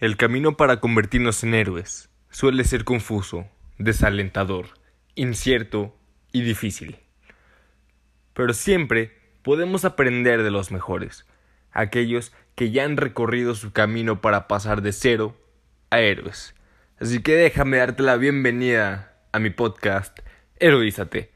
El camino para convertirnos en héroes suele ser confuso, desalentador, incierto y difícil. Pero siempre podemos aprender de los mejores, aquellos que ya han recorrido su camino para pasar de cero a héroes. Así que déjame darte la bienvenida a mi podcast Heroízate,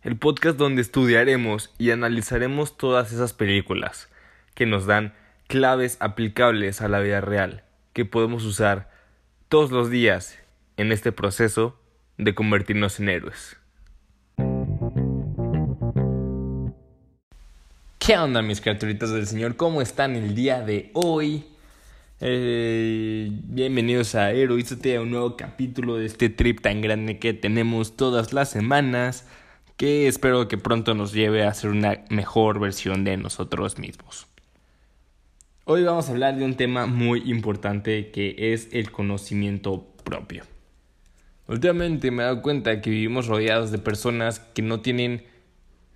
el podcast donde estudiaremos y analizaremos todas esas películas que nos dan claves aplicables a la vida real que podemos usar todos los días en este proceso de convertirnos en héroes. ¿Qué onda mis criaturitas del Señor? ¿Cómo están el día de hoy? Eh, bienvenidos a Heroízate a un nuevo capítulo de este trip tan grande que tenemos todas las semanas que espero que pronto nos lleve a ser una mejor versión de nosotros mismos. Hoy vamos a hablar de un tema muy importante que es el conocimiento propio. Últimamente me he dado cuenta que vivimos rodeados de personas que no tienen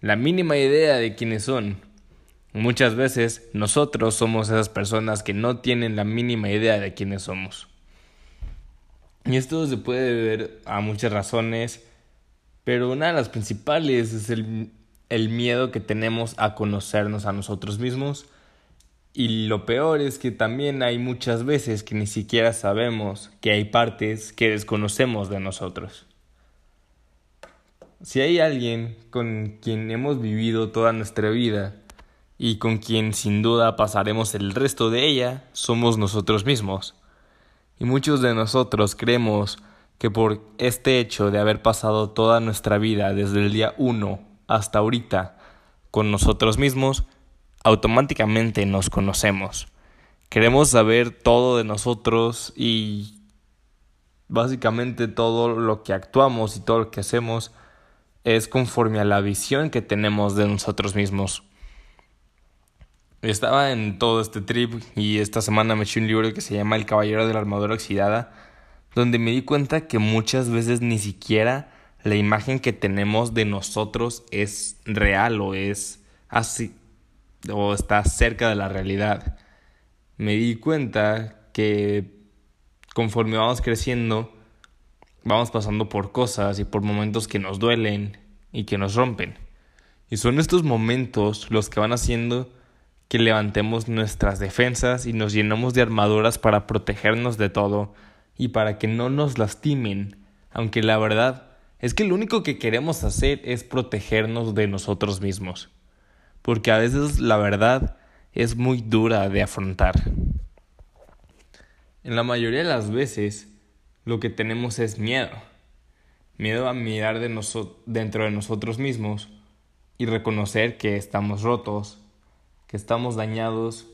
la mínima idea de quiénes son. Muchas veces nosotros somos esas personas que no tienen la mínima idea de quiénes somos. Y esto se puede ver a muchas razones, pero una de las principales es el, el miedo que tenemos a conocernos a nosotros mismos y lo peor es que también hay muchas veces que ni siquiera sabemos que hay partes que desconocemos de nosotros. Si hay alguien con quien hemos vivido toda nuestra vida y con quien sin duda pasaremos el resto de ella, somos nosotros mismos. Y muchos de nosotros creemos que por este hecho de haber pasado toda nuestra vida desde el día uno hasta ahorita con nosotros mismos, automáticamente nos conocemos. Queremos saber todo de nosotros y básicamente todo lo que actuamos y todo lo que hacemos es conforme a la visión que tenemos de nosotros mismos. Estaba en todo este trip y esta semana me eché un libro que se llama El Caballero de la Armadura Oxidada, donde me di cuenta que muchas veces ni siquiera la imagen que tenemos de nosotros es real o es así o está cerca de la realidad. Me di cuenta que conforme vamos creciendo, vamos pasando por cosas y por momentos que nos duelen y que nos rompen. Y son estos momentos los que van haciendo que levantemos nuestras defensas y nos llenamos de armaduras para protegernos de todo y para que no nos lastimen, aunque la verdad es que lo único que queremos hacer es protegernos de nosotros mismos porque a veces la verdad es muy dura de afrontar. En la mayoría de las veces lo que tenemos es miedo. Miedo a mirar de dentro de nosotros mismos y reconocer que estamos rotos, que estamos dañados,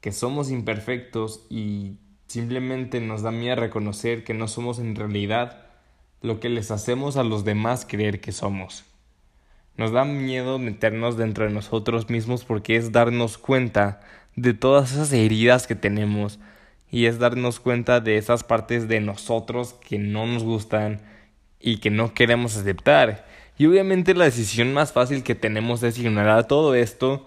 que somos imperfectos y simplemente nos da miedo reconocer que no somos en realidad lo que les hacemos a los demás creer que somos. Nos da miedo meternos dentro de nosotros mismos porque es darnos cuenta de todas esas heridas que tenemos y es darnos cuenta de esas partes de nosotros que no nos gustan y que no queremos aceptar. Y obviamente la decisión más fácil que tenemos es ignorar todo esto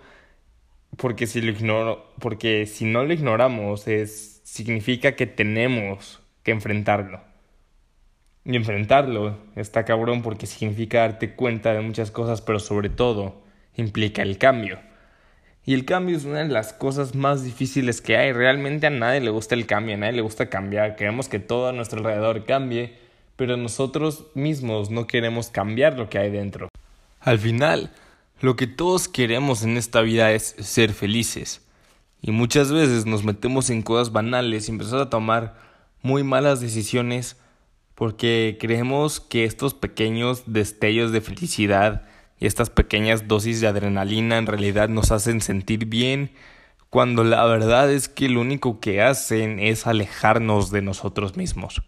porque si lo ignoro, porque si no lo ignoramos es significa que tenemos que enfrentarlo. Y enfrentarlo está cabrón porque significa darte cuenta de muchas cosas, pero sobre todo implica el cambio. Y el cambio es una de las cosas más difíciles que hay. Realmente a nadie le gusta el cambio, a nadie le gusta cambiar. Queremos que todo a nuestro alrededor cambie, pero nosotros mismos no queremos cambiar lo que hay dentro. Al final, lo que todos queremos en esta vida es ser felices. Y muchas veces nos metemos en cosas banales y empezamos a tomar muy malas decisiones porque creemos que estos pequeños destellos de felicidad y estas pequeñas dosis de adrenalina en realidad nos hacen sentir bien, cuando la verdad es que lo único que hacen es alejarnos de nosotros mismos.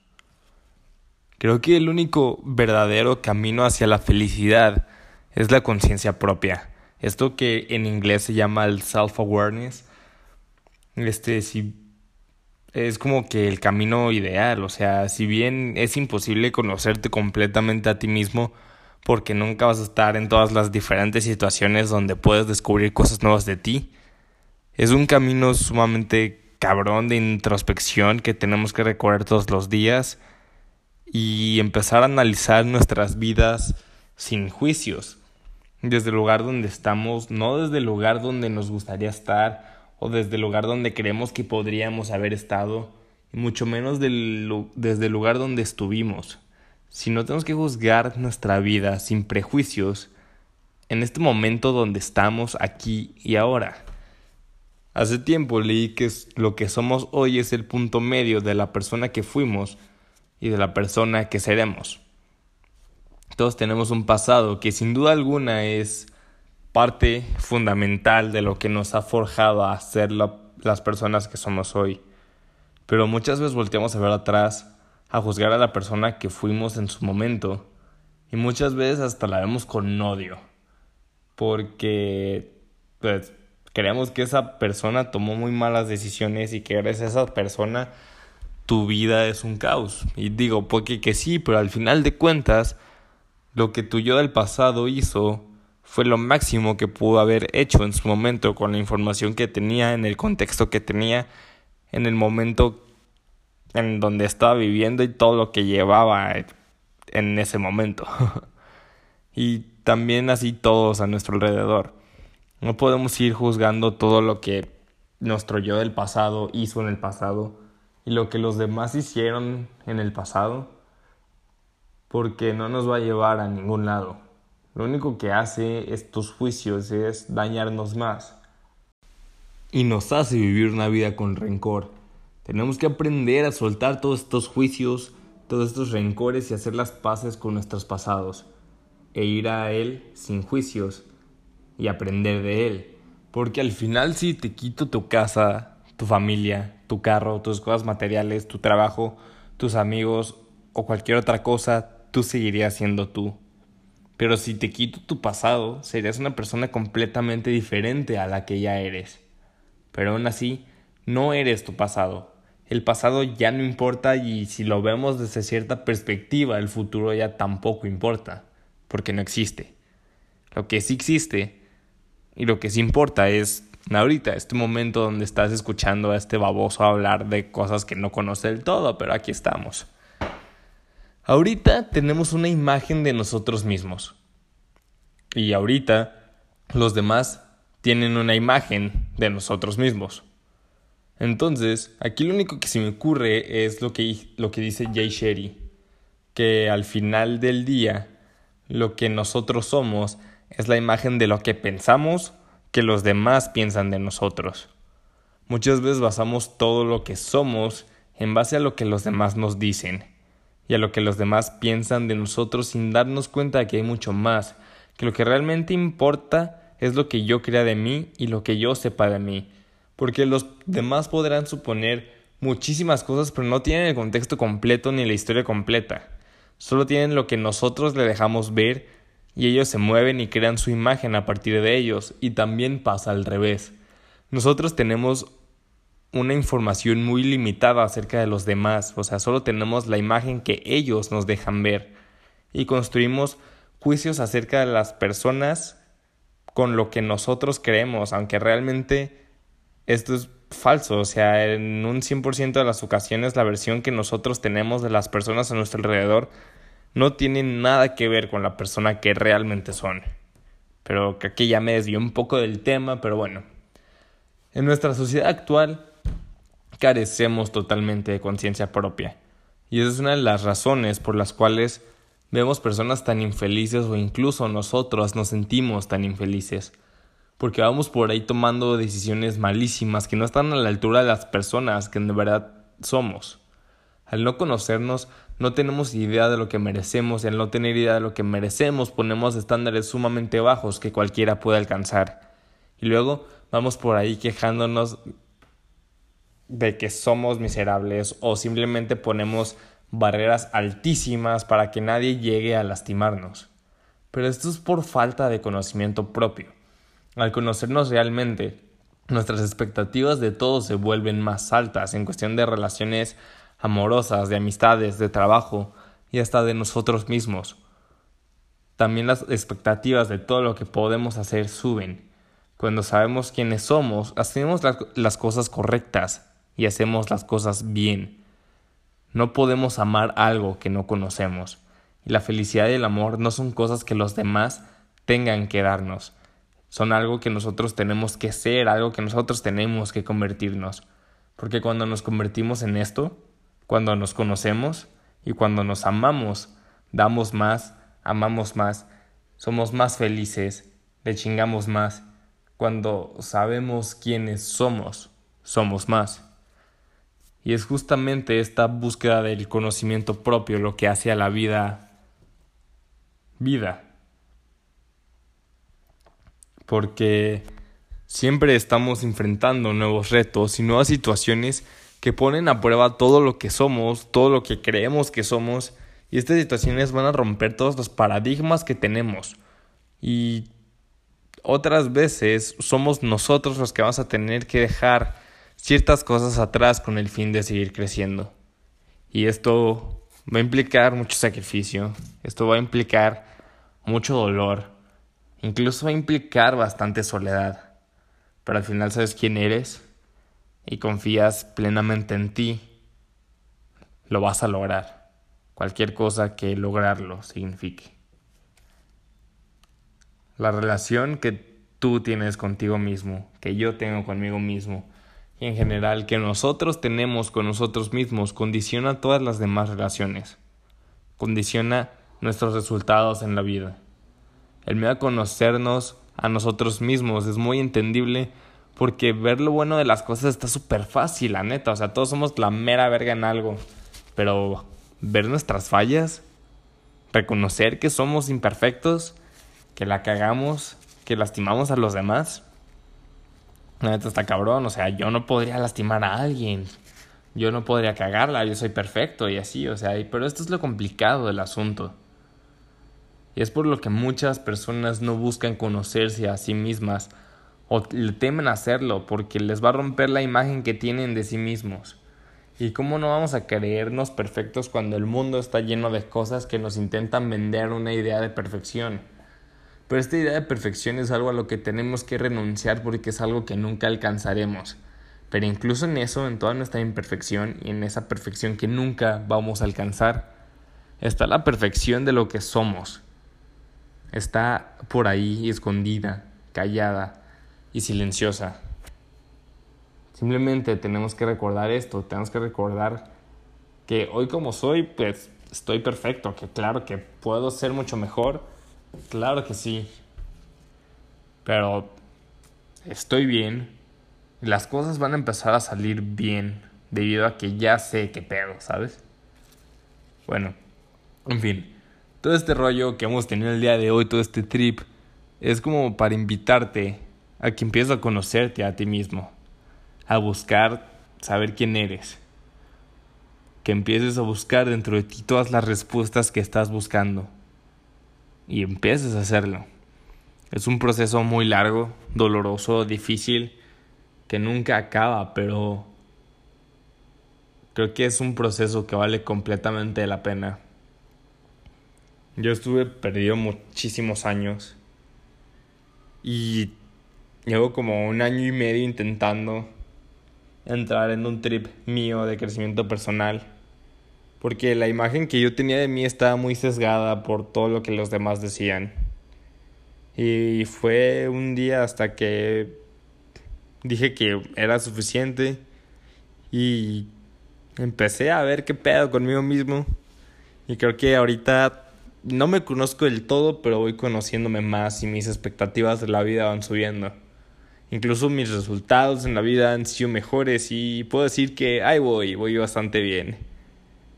Creo que el único verdadero camino hacia la felicidad es la conciencia propia. Esto que en inglés se llama el self-awareness. Este, si es como que el camino ideal, o sea, si bien es imposible conocerte completamente a ti mismo, porque nunca vas a estar en todas las diferentes situaciones donde puedes descubrir cosas nuevas de ti, es un camino sumamente cabrón de introspección que tenemos que recorrer todos los días y empezar a analizar nuestras vidas sin juicios, desde el lugar donde estamos, no desde el lugar donde nos gustaría estar o desde el lugar donde creemos que podríamos haber estado, mucho menos desde el lugar donde estuvimos. Si no tenemos que juzgar nuestra vida sin prejuicios en este momento donde estamos aquí y ahora. Hace tiempo leí que lo que somos hoy es el punto medio de la persona que fuimos y de la persona que seremos. Todos tenemos un pasado que sin duda alguna es parte fundamental de lo que nos ha forjado a ser las personas que somos hoy. Pero muchas veces volteamos a ver atrás, a juzgar a la persona que fuimos en su momento, y muchas veces hasta la vemos con odio, porque pues, creemos que esa persona tomó muy malas decisiones y que eres esa persona tu vida es un caos. Y digo, porque que sí, pero al final de cuentas, lo que tu yo del pasado hizo fue lo máximo que pudo haber hecho en su momento con la información que tenía, en el contexto que tenía, en el momento en donde estaba viviendo y todo lo que llevaba en ese momento. y también así todos a nuestro alrededor. No podemos ir juzgando todo lo que nuestro yo del pasado hizo en el pasado y lo que los demás hicieron en el pasado porque no nos va a llevar a ningún lado. Lo único que hace estos juicios es dañarnos más y nos hace vivir una vida con rencor. Tenemos que aprender a soltar todos estos juicios, todos estos rencores y hacer las paces con nuestros pasados e ir a Él sin juicios y aprender de él. Porque al final si te quito tu casa, tu familia, tu carro, tus cosas materiales, tu trabajo, tus amigos o cualquier otra cosa, tú seguirías siendo tú. Pero si te quito tu pasado, serías una persona completamente diferente a la que ya eres. Pero aún así, no eres tu pasado. El pasado ya no importa y si lo vemos desde cierta perspectiva, el futuro ya tampoco importa, porque no existe. Lo que sí existe y lo que sí importa es ahorita, este momento donde estás escuchando a este baboso hablar de cosas que no conoce del todo, pero aquí estamos. Ahorita tenemos una imagen de nosotros mismos. Y ahorita los demás tienen una imagen de nosotros mismos. Entonces, aquí lo único que se me ocurre es lo que, lo que dice Jay Sherry, que al final del día lo que nosotros somos es la imagen de lo que pensamos que los demás piensan de nosotros. Muchas veces basamos todo lo que somos en base a lo que los demás nos dicen y a lo que los demás piensan de nosotros sin darnos cuenta de que hay mucho más, que lo que realmente importa es lo que yo crea de mí y lo que yo sepa de mí, porque los demás podrán suponer muchísimas cosas pero no tienen el contexto completo ni la historia completa, solo tienen lo que nosotros le dejamos ver y ellos se mueven y crean su imagen a partir de ellos. Y también pasa al revés. Nosotros tenemos una información muy limitada acerca de los demás, o sea, solo tenemos la imagen que ellos nos dejan ver y construimos juicios acerca de las personas con lo que nosotros creemos, aunque realmente esto es falso, o sea, en un 100% de las ocasiones la versión que nosotros tenemos de las personas a nuestro alrededor no tienen nada que ver con la persona que realmente son. Pero que aquí ya me desvió un poco del tema, pero bueno. En nuestra sociedad actual carecemos totalmente de conciencia propia. Y esa es una de las razones por las cuales vemos personas tan infelices o incluso nosotros nos sentimos tan infelices. Porque vamos por ahí tomando decisiones malísimas que no están a la altura de las personas que en verdad somos. Al no conocernos, no tenemos idea de lo que merecemos y al no tener idea de lo que merecemos ponemos estándares sumamente bajos que cualquiera puede alcanzar. Y luego vamos por ahí quejándonos de que somos miserables o simplemente ponemos barreras altísimas para que nadie llegue a lastimarnos. Pero esto es por falta de conocimiento propio. Al conocernos realmente, nuestras expectativas de todo se vuelven más altas en cuestión de relaciones amorosas, de amistades, de trabajo y hasta de nosotros mismos. También las expectativas de todo lo que podemos hacer suben. Cuando sabemos quiénes somos, hacemos las cosas correctas y hacemos las cosas bien. No podemos amar algo que no conocemos. Y la felicidad y el amor no son cosas que los demás tengan que darnos. Son algo que nosotros tenemos que ser, algo que nosotros tenemos que convertirnos. Porque cuando nos convertimos en esto, cuando nos conocemos y cuando nos amamos, damos más, amamos más, somos más felices, le chingamos más. Cuando sabemos quiénes somos, somos más. Y es justamente esta búsqueda del conocimiento propio lo que hace a la vida vida. Porque siempre estamos enfrentando nuevos retos y nuevas situaciones que ponen a prueba todo lo que somos, todo lo que creemos que somos, y estas situaciones van a romper todos los paradigmas que tenemos. Y otras veces somos nosotros los que vamos a tener que dejar ciertas cosas atrás con el fin de seguir creciendo. Y esto va a implicar mucho sacrificio, esto va a implicar mucho dolor, incluso va a implicar bastante soledad. Pero al final sabes quién eres y confías plenamente en ti, lo vas a lograr. Cualquier cosa que lograrlo signifique. La relación que tú tienes contigo mismo, que yo tengo conmigo mismo, y en general que nosotros tenemos con nosotros mismos, condiciona todas las demás relaciones. Condiciona nuestros resultados en la vida. El miedo a conocernos a nosotros mismos es muy entendible porque ver lo bueno de las cosas está súper fácil, la neta. O sea, todos somos la mera verga en algo. Pero ver nuestras fallas, reconocer que somos imperfectos, que la cagamos, que lastimamos a los demás. La neta está cabrón. O sea, yo no podría lastimar a alguien. Yo no podría cagarla, yo soy perfecto y así, o sea, pero esto es lo complicado del asunto. Y es por lo que muchas personas no buscan conocerse a sí mismas o le temen hacerlo porque les va a romper la imagen que tienen de sí mismos. ¿Y cómo no vamos a creernos perfectos cuando el mundo está lleno de cosas que nos intentan vender una idea de perfección? Pero esta idea de perfección es algo a lo que tenemos que renunciar porque es algo que nunca alcanzaremos. Pero incluso en eso, en toda nuestra imperfección y en esa perfección que nunca vamos a alcanzar, está la perfección de lo que somos. Está por ahí escondida, callada, y silenciosa. Simplemente tenemos que recordar esto, tenemos que recordar que hoy como soy, pues estoy perfecto, que claro que puedo ser mucho mejor, claro que sí, pero estoy bien, las cosas van a empezar a salir bien debido a que ya sé qué pedo, ¿sabes? Bueno, en fin, todo este rollo que hemos tenido el día de hoy, todo este trip, es como para invitarte a que empieces a conocerte a ti mismo, a buscar saber quién eres, que empieces a buscar dentro de ti todas las respuestas que estás buscando y empieces a hacerlo. Es un proceso muy largo, doloroso, difícil, que nunca acaba, pero creo que es un proceso que vale completamente la pena. Yo estuve perdido muchísimos años y Llevo como un año y medio intentando entrar en un trip mío de crecimiento personal. Porque la imagen que yo tenía de mí estaba muy sesgada por todo lo que los demás decían. Y fue un día hasta que dije que era suficiente y empecé a ver qué pedo conmigo mismo. Y creo que ahorita no me conozco del todo, pero voy conociéndome más y mis expectativas de la vida van subiendo. Incluso mis resultados en la vida han sido mejores y puedo decir que ahí voy, voy bastante bien.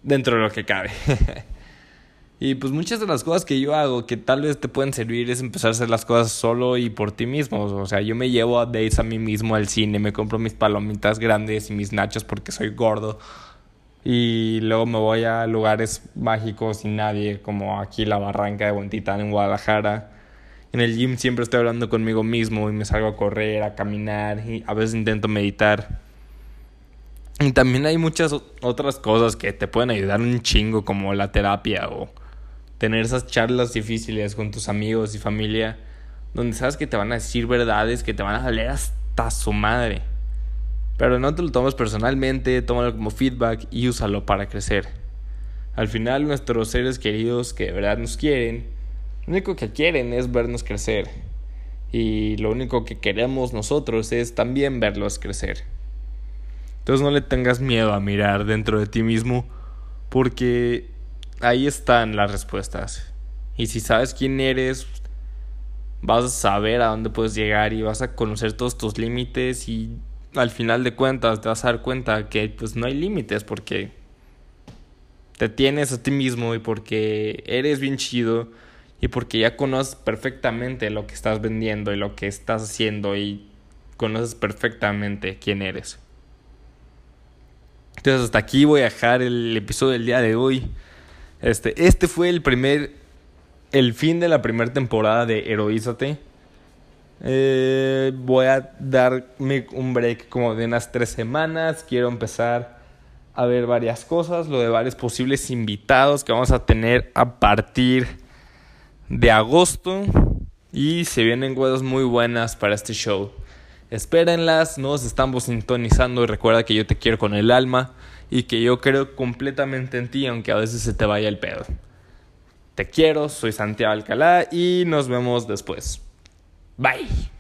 Dentro de lo que cabe. y pues muchas de las cosas que yo hago que tal vez te pueden servir es empezar a hacer las cosas solo y por ti mismo. O sea, yo me llevo a dates a mí mismo al cine, me compro mis palomitas grandes y mis nachos porque soy gordo. Y luego me voy a lugares mágicos sin nadie, como aquí la barranca de Buentitán en Guadalajara en el gym siempre estoy hablando conmigo mismo y me salgo a correr, a caminar y a veces intento meditar. Y también hay muchas otras cosas que te pueden ayudar un chingo como la terapia o tener esas charlas difíciles con tus amigos y familia donde sabes que te van a decir verdades que te van a salir hasta su madre. Pero no te lo tomes personalmente, tómalo como feedback y úsalo para crecer. Al final nuestros seres queridos que de verdad nos quieren, lo único que quieren es vernos crecer. Y lo único que queremos nosotros es también verlos crecer. Entonces no le tengas miedo a mirar dentro de ti mismo porque ahí están las respuestas. Y si sabes quién eres, vas a saber a dónde puedes llegar y vas a conocer todos tus límites y al final de cuentas te vas a dar cuenta que pues no hay límites porque te tienes a ti mismo y porque eres bien chido y porque ya conoces perfectamente lo que estás vendiendo y lo que estás haciendo y conoces perfectamente quién eres. Entonces hasta aquí voy a dejar el episodio del día de hoy. Este, este fue el primer, el fin de la primera temporada de Heroízate. Eh, voy a darme un break como de unas tres semanas. Quiero empezar a ver varias cosas, lo de varios posibles invitados que vamos a tener a partir de agosto. Y se vienen cosas muy buenas para este show. Espérenlas, nos estamos sintonizando y recuerda que yo te quiero con el alma y que yo creo completamente en ti aunque a veces se te vaya el pedo. Te quiero, soy Santiago Alcalá y nos vemos después. Bye.